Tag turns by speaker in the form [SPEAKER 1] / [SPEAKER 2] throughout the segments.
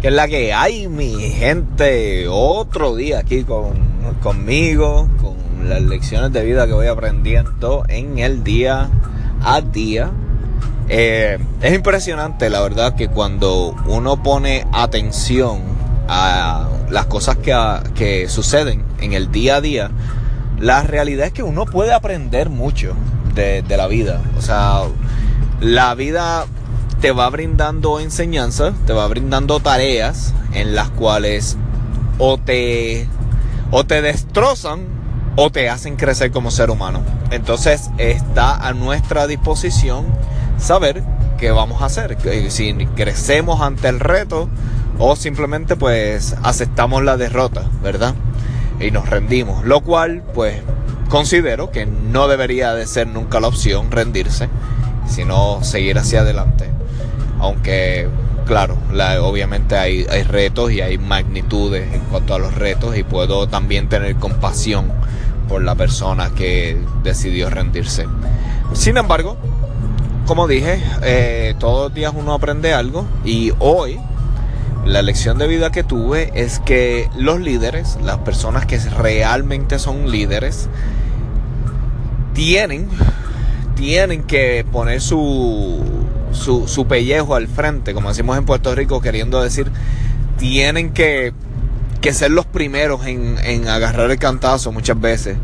[SPEAKER 1] que es la que hay, mi gente. Otro día aquí con, conmigo, con las lecciones de vida que voy aprendiendo en el día a día. Eh, es impresionante, la verdad, que cuando uno pone atención a las cosas que, que suceden en el día a día, la realidad es que uno puede aprender mucho de, de la vida. O sea, la vida te va brindando enseñanzas, te va brindando tareas en las cuales o te, o te destrozan o te hacen crecer como ser humano. Entonces está a nuestra disposición saber qué vamos a hacer, si crecemos ante el reto o simplemente pues aceptamos la derrota, ¿verdad? Y nos rendimos, lo cual pues considero que no debería de ser nunca la opción rendirse, sino seguir hacia adelante aunque claro, obviamente hay, retos y hay magnitudes en cuanto a los retos y puedo también tener compasión por la persona que decidió rendirse. Sin embargo, como dije, eh, todos los días uno aprende algo y hoy la lección de vida que tuve es que los líderes, las personas que realmente son líderes, tienen, tienen que poner su, su, pellejo al frente, como decimos en Puerto Rico, queriendo decir, tienen que, ser los primeros en, agarrar el cantazo muchas veces.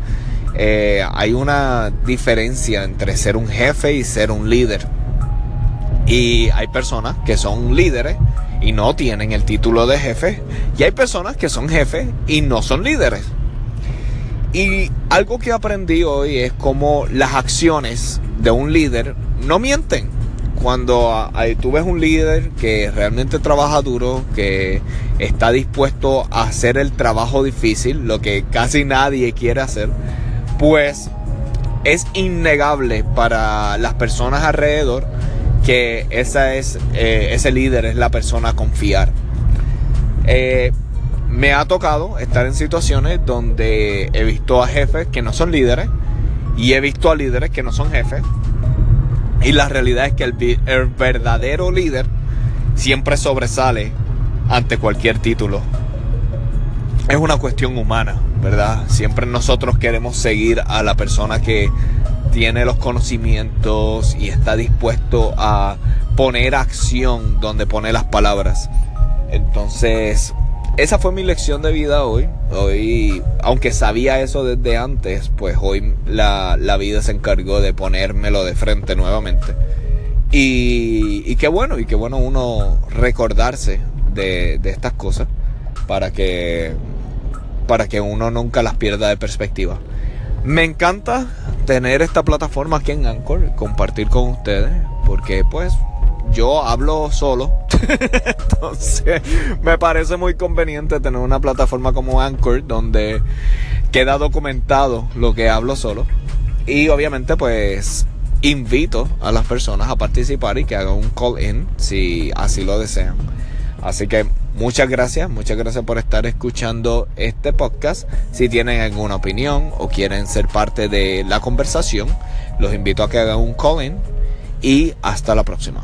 [SPEAKER 1] Eh, hay una diferencia entre ser un jefe y ser un líder. Y hay personas que son líderes y no tienen el título de jefe. Y hay personas que son jefes y no son líderes. Y algo que aprendí hoy es como las acciones de un líder no mienten cuando tú ves un líder que realmente trabaja duro, que está dispuesto a hacer el trabajo difícil, lo que casi nadie quiere hacer, pues es innegable para las personas alrededor que esa es, eh, ese líder es la persona a confiar. Eh, me ha tocado estar en situaciones donde he visto a jefes que no son líderes y he visto a líderes que no son jefes y la realidad es que el, verdadero líder siempre sobresale ante cualquier título. Es una cuestión humana, ¿verdad? Siempre nosotros queremos seguir a la persona que tiene los conocimientos y está dispuesto a poner acción donde pone las palabras. Entonces, esa fue mi lección de vida hoy. Hoy, aunque sabía eso desde antes, pues hoy la, vida se encargó de ponérmelo de frente nuevamente. Y, qué bueno, y qué bueno uno recordarse de, estas cosas para que, para que uno nunca las pierda de perspectiva. Me encanta tener esta plataforma aquí en Anchor, compartir con ustedes, porque pues yo hablo solo. Entonces, me parece muy conveniente tener una plataforma como Anchor donde queda documentado lo que hablo solo. Y obviamente, pues invito a las personas a participar y que hagan un call in si así lo desean. Así que muchas gracias, muchas gracias por estar escuchando este podcast. Si tienen alguna opinión o quieren ser parte de la conversación, los invito a que hagan un call in y hasta la próxima.